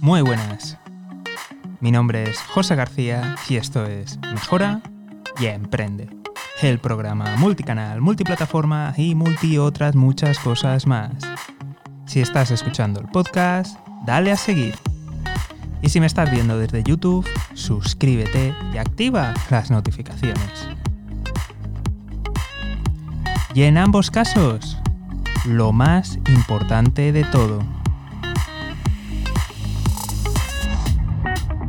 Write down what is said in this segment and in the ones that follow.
Muy buenas. Mi nombre es José García y esto es Mejora y Emprende. El programa multicanal, multiplataforma y multi otras muchas cosas más. Si estás escuchando el podcast, dale a seguir. Y si me estás viendo desde YouTube, suscríbete y activa las notificaciones. Y en ambos casos, lo más importante de todo.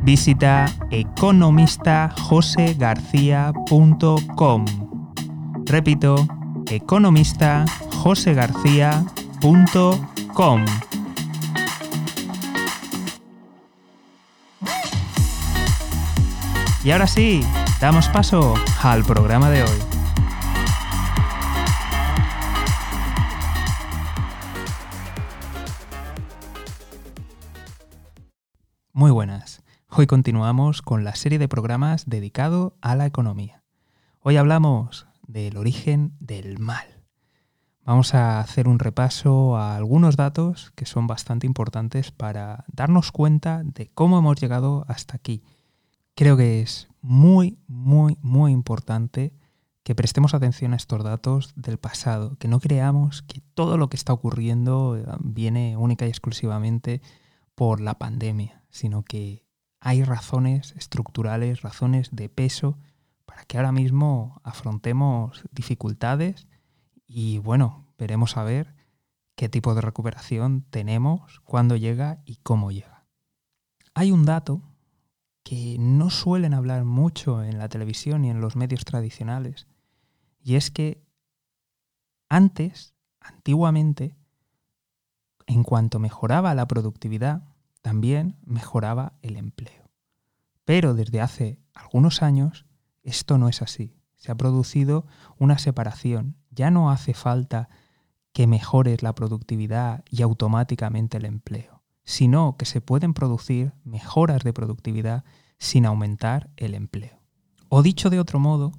Visita economistajosegarcía.com. Repito, economistajosegarcía.com. Y ahora sí, damos paso al programa de hoy. Hoy continuamos con la serie de programas dedicado a la economía. Hoy hablamos del origen del mal. Vamos a hacer un repaso a algunos datos que son bastante importantes para darnos cuenta de cómo hemos llegado hasta aquí. Creo que es muy, muy, muy importante que prestemos atención a estos datos del pasado, que no creamos que todo lo que está ocurriendo viene única y exclusivamente por la pandemia sino que hay razones estructurales, razones de peso para que ahora mismo afrontemos dificultades y bueno, veremos a ver qué tipo de recuperación tenemos, cuándo llega y cómo llega. Hay un dato que no suelen hablar mucho en la televisión y en los medios tradicionales, y es que antes, antiguamente, en cuanto mejoraba la productividad, también mejoraba el empleo. Pero desde hace algunos años esto no es así. Se ha producido una separación. Ya no hace falta que mejores la productividad y automáticamente el empleo, sino que se pueden producir mejoras de productividad sin aumentar el empleo. O dicho de otro modo,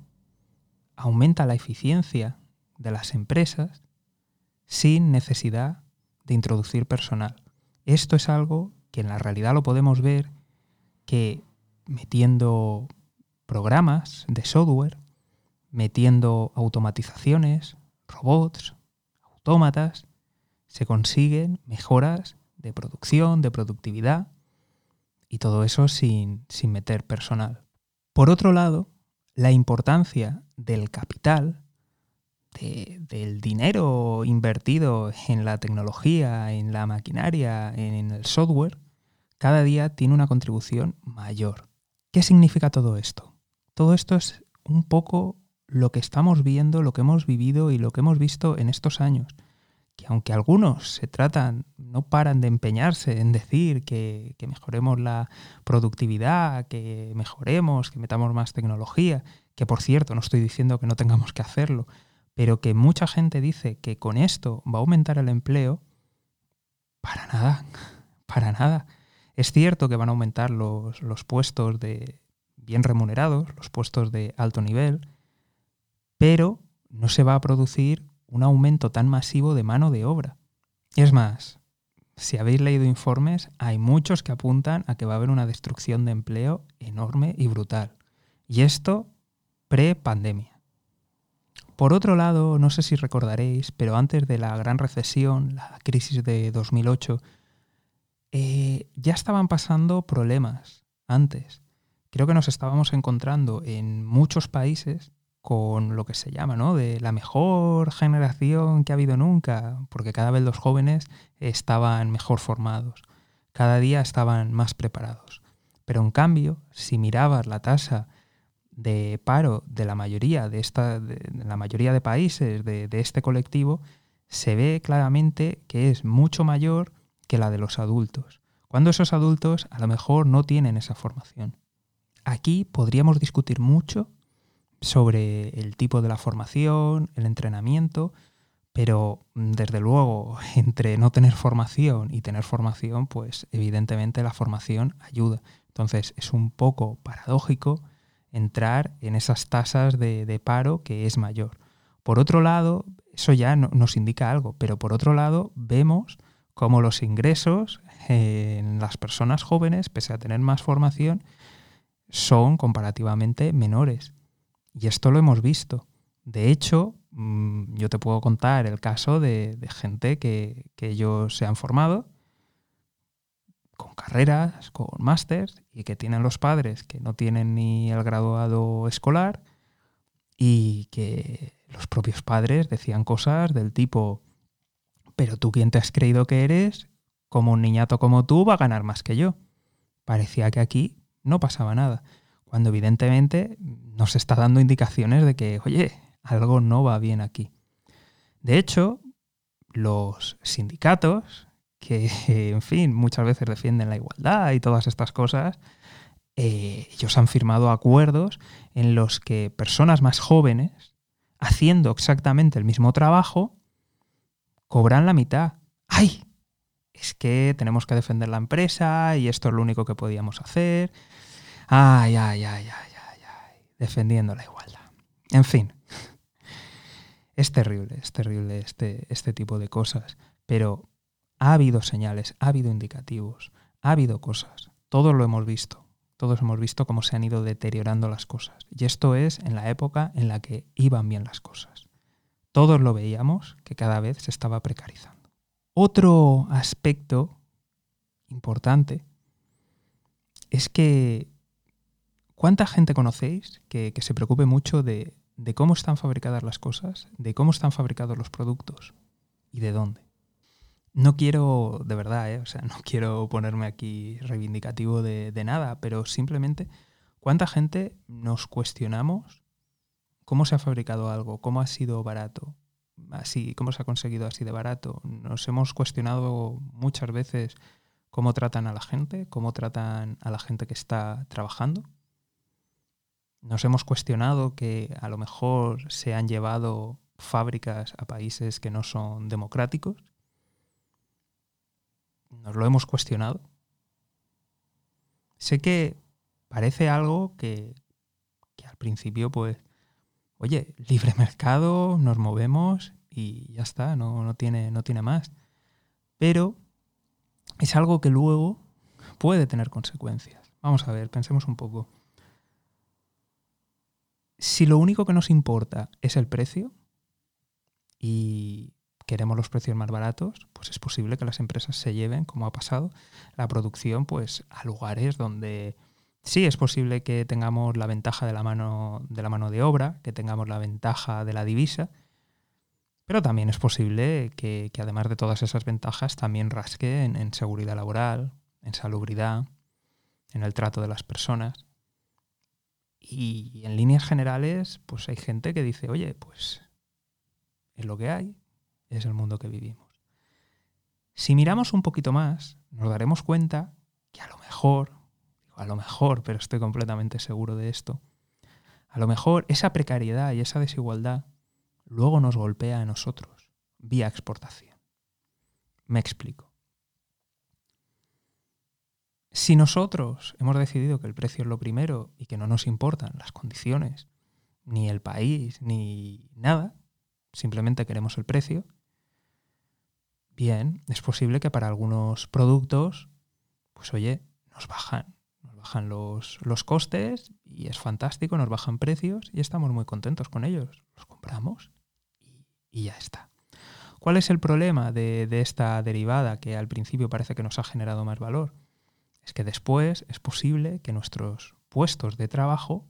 aumenta la eficiencia de las empresas sin necesidad de introducir personal. Esto es algo que en la realidad lo podemos ver que metiendo programas de software, metiendo automatizaciones, robots, autómatas, se consiguen mejoras de producción, de productividad, y todo eso sin, sin meter personal. Por otro lado, la importancia del capital, del dinero invertido en la tecnología, en la maquinaria, en el software, cada día tiene una contribución mayor. ¿Qué significa todo esto? Todo esto es un poco lo que estamos viendo, lo que hemos vivido y lo que hemos visto en estos años. Que aunque algunos se tratan, no paran de empeñarse en decir que, mejoremos la productividad, que mejoremos, que metamos más tecnología, que por cierto no estoy diciendo que no tengamos que hacerlo, pero que mucha gente dice que con esto va a aumentar el empleo, para nada, para nada. Es cierto que van a aumentar los, puestos de bien remunerados, los puestos de alto nivel, pero no se va a producir un aumento tan masivo de mano de obra. Es más, si habéis leído informes, hay muchos que apuntan a que va a haber una destrucción de empleo enorme y brutal. Y esto pre-pandemia. Por otro lado, no sé si recordaréis, pero antes de la gran recesión, la crisis de 2008, eh, ya estaban pasando problemas antes. Creo que nos estábamos encontrando en muchos países con lo que se llama, ¿no? De la mejor generación que ha habido nunca, porque cada vez los jóvenes estaban mejor formados, cada día estaban más preparados. Pero en cambio, si mirabas la tasa de paro de la mayoría de, esta, de, la mayoría de países de, de este colectivo, se ve claramente que es mucho mayor que la de los adultos, cuando esos adultos a lo mejor no tienen esa formación. Aquí podríamos discutir mucho sobre el tipo de la formación, el entrenamiento, pero mm, desde luego entre no tener formación y tener formación, pues evidentemente la formación ayuda. Entonces es un poco paradójico entrar en esas tasas de, paro que es mayor. Por otro lado, eso ya nos indica algo, pero por otro lado vemos cómo los ingresos en las personas jóvenes, pese a tener más formación, son comparativamente menores. Y esto lo hemos visto. De hecho, mm, yo te puedo contar el caso de, gente que, que, ellos se han formado con carreras, con másters, y que tienen los padres que no tienen ni el graduado escolar, y que los propios padres decían cosas del tipo, pero tú quién te has creído que eres, como un niñato como tú va a ganar más que yo. Parecía que aquí no pasaba nada, cuando evidentemente nos está dando indicaciones de que, oye, algo no va bien aquí. De hecho, los sindicatos, que en fin muchas veces defienden la igualdad y todas estas cosas, eh, ellos han firmado acuerdos en los que personas más jóvenes, haciendo exactamente el mismo trabajo, cobran la mitad. ¡Ay! Es que tenemos que defender la empresa y esto es lo único que podíamos hacer. ¡Ay, ay, ay, ay, ay! ay. Defendiendo la igualdad. En fin. Es terrible, es terrible este, este tipo de cosas. Pero ha habido señales, ha habido indicativos, ha habido cosas. Todos lo hemos visto todos hemos visto cómo se han ido deteriorando las cosas. Y esto es en la época en la que iban bien las cosas. Todos lo veíamos que cada vez se estaba precarizando. Otro aspecto importante es que ¿cuánta gente conocéis que, se preocupe mucho de cómo están fabricadas las cosas, de cómo están fabricados los productos y de dónde? No quiero, de verdad, ¿eh? o sea, no quiero ponerme aquí reivindicativo de, nada, pero simplemente, ¿cuánta gente nos cuestionamos cómo se ha fabricado algo, cómo ha sido barato, así, cómo se ha conseguido así de barato? Nos hemos cuestionado muchas veces cómo tratan a la gente, cómo tratan a la gente que está trabajando. Nos hemos cuestionado que a lo mejor se han llevado fábricas a países que no son democráticos nos lo hemos cuestionado. Sé que parece algo que, al principio, pues, oye, libre mercado, nos movemos y ya está, no, no, tiene, no tiene más. Pero es algo que luego puede tener consecuencias. Vamos a ver, pensemos un poco. Si lo único que nos importa es el precio y queremos los precios más baratos, pues es posible que las empresas se lleven, como ha pasado, la producción pues a lugares donde sí es posible que tengamos la ventaja de la mano de la mano de obra, que tengamos la ventaja de la divisa, pero también es posible que, además de todas esas ventajas también rasque en, en seguridad laboral, en salubridad, en el trato de las personas. Y en líneas generales, pues hay gente que dice, oye, pues es lo que hay, es el mundo que vivimos. Si miramos un poquito más, nos daremos cuenta que a lo mejor, a lo mejor, pero estoy completamente seguro de esto, a lo mejor esa precariedad y esa desigualdad luego nos golpea a nosotros vía exportación. Me explico. Si nosotros hemos decidido que el precio es lo primero y que no nos importan las condiciones, ni el país, ni nada, simplemente queremos el precio, bien, es posible que para algunos productos, pues oye, nos bajan, bajan los, costes y es fantástico, nos bajan precios y estamos muy contentos con ellos. Los compramos y, ya está. ¿Cuál es el problema de, de esta derivada que al principio parece que nos ha generado más valor? Es que después es posible que nuestros puestos de trabajo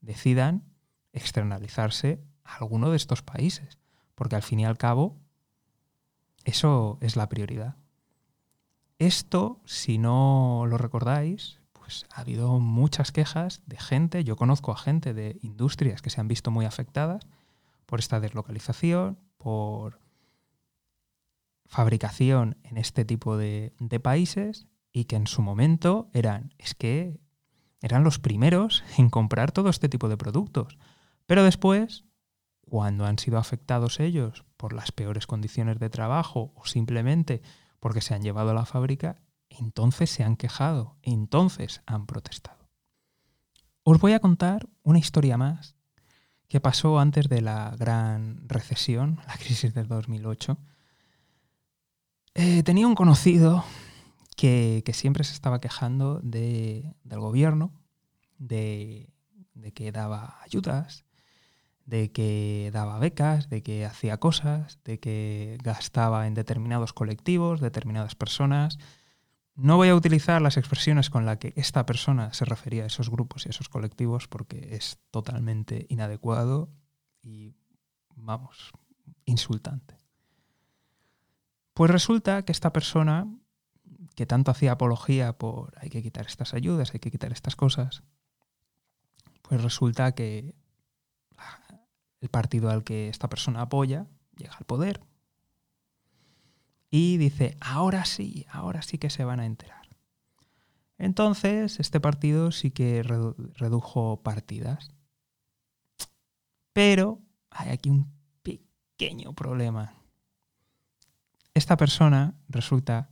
decidan externalizarse a alguno de estos países, porque al fin y al cabo eso es la prioridad. Esto, si no lo recordáis, pues ha habido muchas quejas de gente, yo conozco a gente de industrias que se han visto muy afectadas por esta deslocalización, por fabricación en este tipo de, países y que en su momento eran, es que eran los primeros en comprar todo este tipo de productos. Pero después cuando han sido afectados ellos por las peores condiciones de trabajo o simplemente porque se han llevado a la fábrica, entonces se han quejado, entonces han protestado. Os voy a contar una historia más que pasó antes de la gran recesión, la crisis del 2008. Eh, tenía un conocido que, siempre se estaba quejando del gobierno, de, que daba ayudas, de que daba becas, de que hacía cosas, de que gastaba en determinados colectivos, determinadas personas. No voy a utilizar las expresiones con las que esta persona se refería a esos grupos y a esos colectivos porque es totalmente inadecuado y, vamos, insultante. Pues resulta que esta persona, que tanto hacía apología por hay que quitar estas ayudas, hay que quitar estas cosas, pues resulta que el partido al que esta persona apoya llega al poder y dice, ahora sí, ahora sí que se van a enterar. Entonces, este partido sí que redujo partidas. Pero hay aquí un pequeño problema esta persona resulta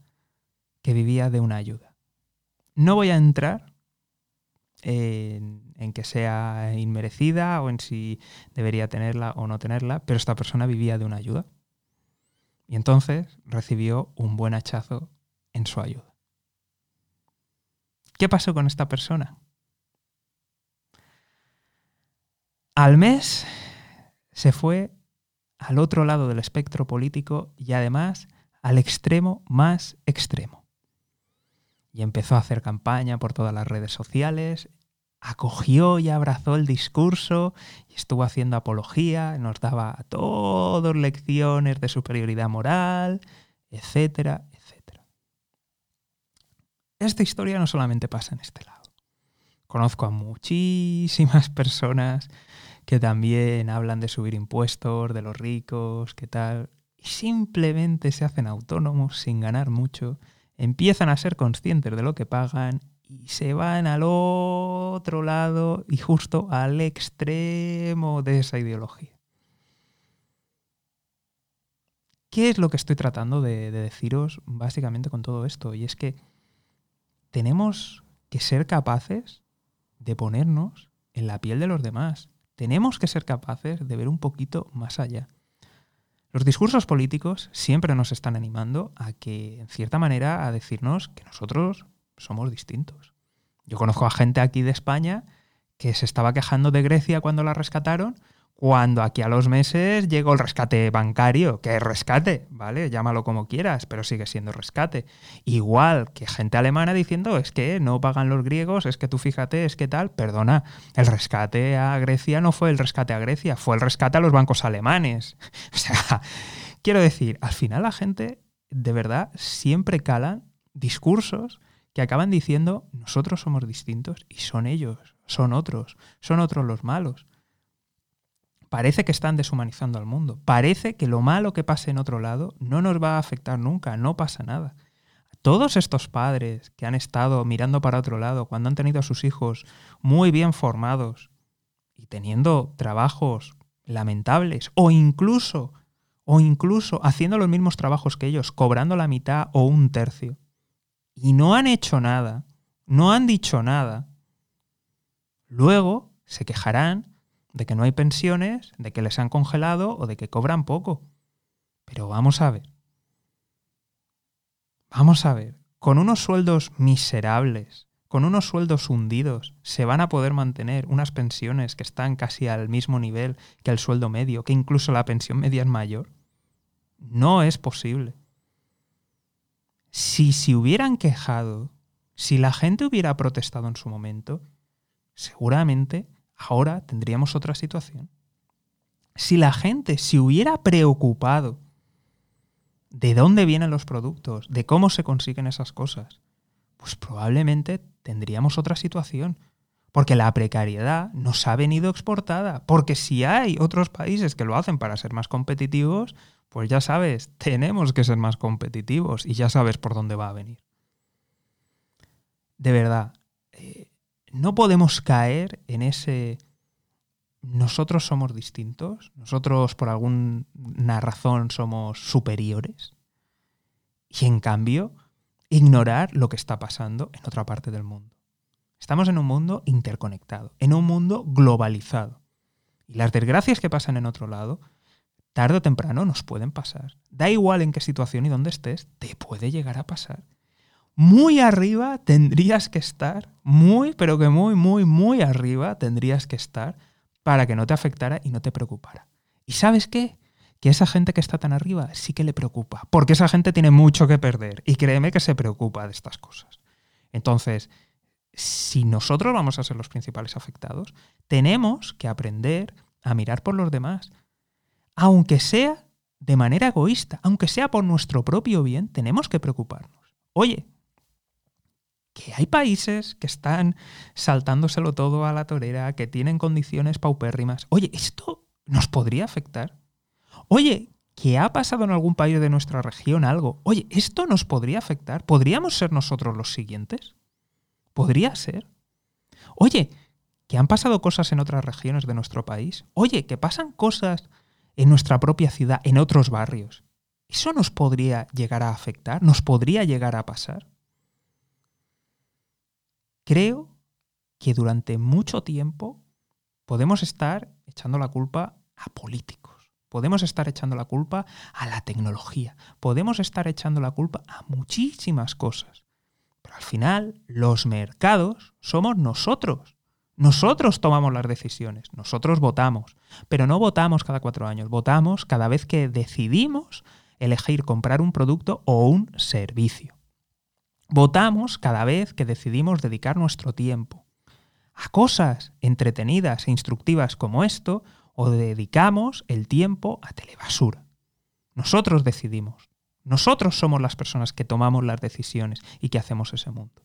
que vivía de una ayuda. No voy a entrar en, que sea inmerecida o en si debería tenerla o no tenerla, pero esta persona vivía de una ayuda. Y entonces recibió un buen hachazo en su ayuda. ¿Qué pasó con esta persona? Al mes se fue al otro lado del espectro político y además al extremo más extremo. Y empezó a hacer campaña por todas las redes sociales, acogió y abrazó el discurso y estuvo haciendo apología, nos daba a todos lecciones de superioridad moral, etcétera, etcétera. Esta historia no solamente pasa en este lado. Conozco a muchísimas personas que también hablan de subir impuestos, de los ricos, qué tal, y simplemente se hacen autónomos sin ganar mucho, empiezan a ser conscientes de lo que pagan y se van al otro lado y justo al extremo de esa ideología. ¿Qué es lo que estoy tratando de, de deciros básicamente con todo esto? Y es que tenemos que ser capaces de ponernos en la piel de los demás tenemos que ser capaces de ver un poquito más allá. Los discursos políticos siempre nos están animando a que, en cierta manera, a decirnos que nosotros somos distintos. Yo conozco a gente aquí de España que se estaba quejando de Grecia cuando la rescataron cuando aquí a los meses llegó el rescate bancario, que es rescate, ¿vale? Llámalo como quieras, pero sigue siendo rescate. Igual que gente alemana diciendo, es que no pagan los griegos, es que tú fíjate, es que tal, perdona, el rescate a Grecia no fue el rescate a Grecia, fue el rescate a los bancos alemanes. O sea, quiero decir, al final la gente de verdad siempre calan discursos que acaban diciendo, nosotros somos distintos y son ellos, son otros, son otros los malos parece que están deshumanizando al mundo. Parece que lo malo que pase en otro lado no nos va a afectar nunca, no pasa nada. Todos estos padres que han estado mirando para otro lado cuando han tenido a sus hijos muy bien formados y teniendo trabajos lamentables o incluso o incluso haciendo los mismos trabajos que ellos, cobrando la mitad o un tercio, y no han hecho nada, no han dicho nada, luego se quejarán de que no hay pensiones, de que les han congelado o de que cobran poco. Pero vamos a ver. Vamos a ver. Con unos sueldos miserables, con unos sueldos hundidos, se van a poder mantener unas pensiones que están casi al mismo nivel que el sueldo medio, que incluso la pensión media es mayor. No es posible. Si se hubieran quejado, si la gente hubiera protestado en su momento, seguramente ahora tendríamos otra situación. Si la gente se hubiera preocupado de dónde vienen los productos, de cómo se consiguen esas cosas, pues probablemente tendríamos otra situación. Porque la precariedad nos ha venido exportada. Porque si hay otros países que lo hacen para ser más competitivos, pues ya sabes, tenemos que ser más competitivos y ya sabes por dónde va a venir. De verdad, eh, no podemos caer en ese nosotros somos distintos, nosotros por alguna razón somos superiores y en cambio ignorar lo que está pasando en otra parte del mundo. Estamos en un mundo interconectado, en un mundo globalizado. Y las desgracias que pasan en otro lado tarde o temprano nos pueden pasar. Da igual en qué situación y dónde estés, te puede llegar a pasar. Muy arriba tendrías que estar, muy, pero que muy, muy, muy arriba tendrías que estar para que no te afectara y no te preocupara. ¿Y sabes qué? Que esa gente que está tan arriba sí que le preocupa, porque esa gente tiene mucho que perder y créeme que se preocupa de estas cosas. Entonces, si nosotros vamos a ser los principales afectados, tenemos que aprender a mirar por los demás, aunque sea de manera egoísta, aunque sea por nuestro propio bien, tenemos que preocuparnos. Oye, que hay países que están saltándoselo todo a la torera, que tienen condiciones paupérrimas. Oye, ¿esto nos podría afectar? Oye, ¿que ha pasado en algún país de nuestra región algo? Oye, ¿esto nos podría afectar? ¿Podríamos ser nosotros los siguientes? ¿Podría ser? Oye, ¿que han pasado cosas en otras regiones de nuestro país? Oye, ¿que pasan cosas en nuestra propia ciudad, en otros barrios? ¿Eso nos podría llegar a afectar? ¿Nos podría llegar a pasar? creo que durante mucho tiempo podemos estar echando la culpa a políticos, podemos estar echando la culpa a la tecnología, podemos estar echando la culpa a muchísimas cosas. Pero al final, los mercados somos nosotros. Nosotros tomamos las decisiones, nosotros votamos, pero no votamos cada cuatro años, votamos cada vez que decidimos elegir comprar un producto o un servicio. Votamos cada vez que decidimos dedicar nuestro tiempo a cosas entretenidas e instructivas como esto, o dedicamos el tiempo a telebasura. Nosotros decidimos. Nosotros somos las personas que tomamos las decisiones y que hacemos ese mundo.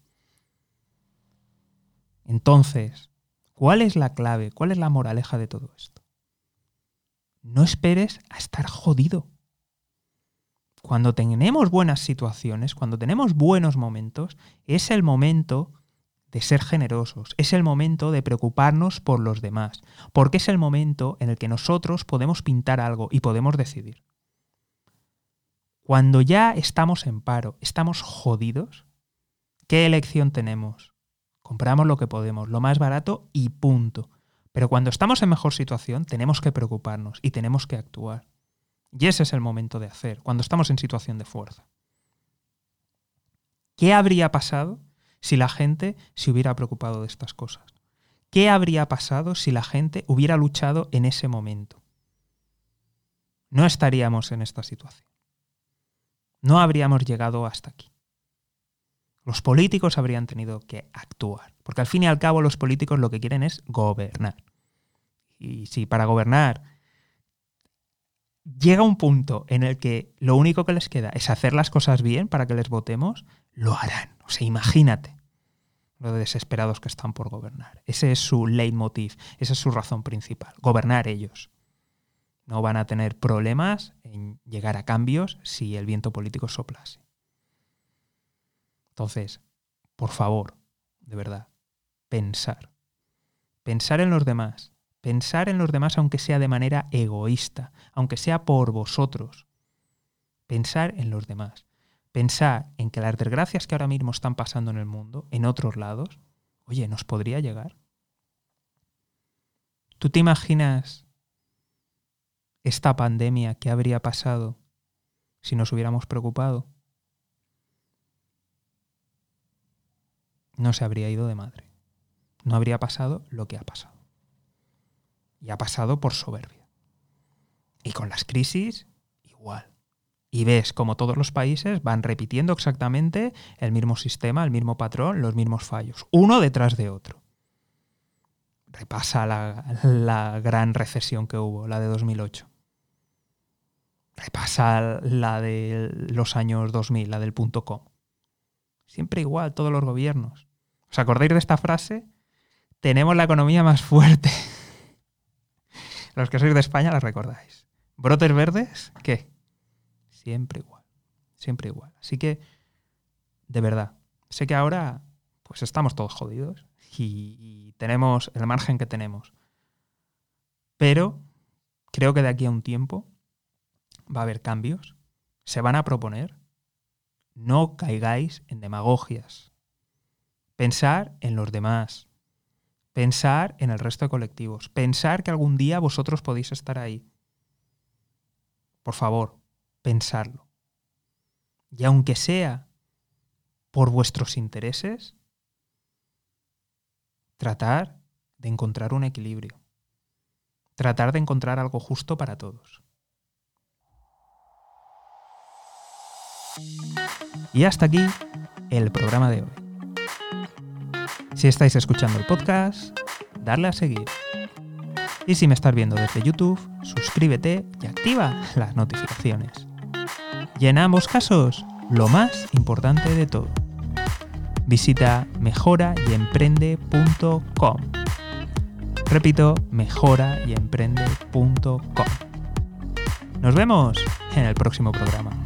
Entonces, ¿cuál es la clave? ¿Cuál es la moraleja de todo esto? No esperes a estar jodido cuando tenemos buenas situaciones, cuando tenemos buenos momentos, es el momento de ser generosos, es el momento de preocuparnos por los demás, porque es el momento en el que nosotros podemos pintar algo y podemos decidir. Cuando ya estamos en paro, estamos jodidos, ¿qué elección tenemos? Compramos lo que podemos, lo más barato y punto. Pero cuando estamos en mejor situación, tenemos que preocuparnos y tenemos que actuar. Y ese es el momento de hacer, cuando estamos en situación de fuerza. ¿Qué habría pasado si la gente se hubiera preocupado de estas cosas? ¿Qué habría pasado si la gente hubiera luchado en ese momento? No estaríamos en esta situación. No habríamos llegado hasta aquí. Los políticos habrían tenido que actuar, porque al fin y al cabo los políticos lo que quieren es gobernar. Y si para gobernar llega un punto en el que lo único que les queda es hacer las cosas bien para que les votemos, lo harán. O sea, imagínate lo desesperados que están por gobernar. Ese es su leitmotiv, esa es su razón principal, gobernar ellos. No van a tener problemas en llegar a cambios si el viento político soplase. Entonces, por favor, de verdad, pensar. Pensar en los demás, Pensar en los demás aunque sea de manera egoísta, aunque sea por vosotros. Pensar en los demás. Pensar en que las desgracias que ahora mismo están pasando en el mundo, en otros lados, oye, nos podría llegar. ¿Tú te imaginas esta pandemia que habría pasado si nos hubiéramos preocupado? No se habría ido de madre. No habría pasado lo que ha pasado y ha pasado por soberbia. Y con las crisis, igual. Y ves como todos los países van repitiendo exactamente el mismo sistema, el mismo patrón, los mismos fallos, uno detrás de otro. Repasa la, gran recesión que hubo, la de 2008. Repasa la de los años 2000, la del punto com. Siempre igual, todos los gobiernos. ¿Os acordáis de esta frase? Tenemos la economía más fuerte los que sois de España la recordáis. Brotes verdes, ¿qué? Siempre igual. Siempre igual. Así que, de verdad, sé que ahora pues estamos todos jodidos y, y tenemos el margen que tenemos. Pero creo que de aquí a un tiempo va a haber cambios, se van a proponer. No caigáis en demagogias. Pensar en los demás, Pensar en el resto de colectivos. Pensar que algún día vosotros podéis estar ahí. por favor, pensarlo. Y aunque sea por vuestros intereses, tratar de encontrar un equilibrio. Tratar de encontrar algo justo para todos. Y hasta aquí el programa de hoy. Si estáis escuchando el podcast, darle a seguir. Y si me estás viendo desde YouTube, suscríbete y activa las notificaciones. Y en ambos casos, lo más importante de todo, visita mejorayemprende.com. Repito, mejorayemprende.com. Nos vemos en el próximo programa.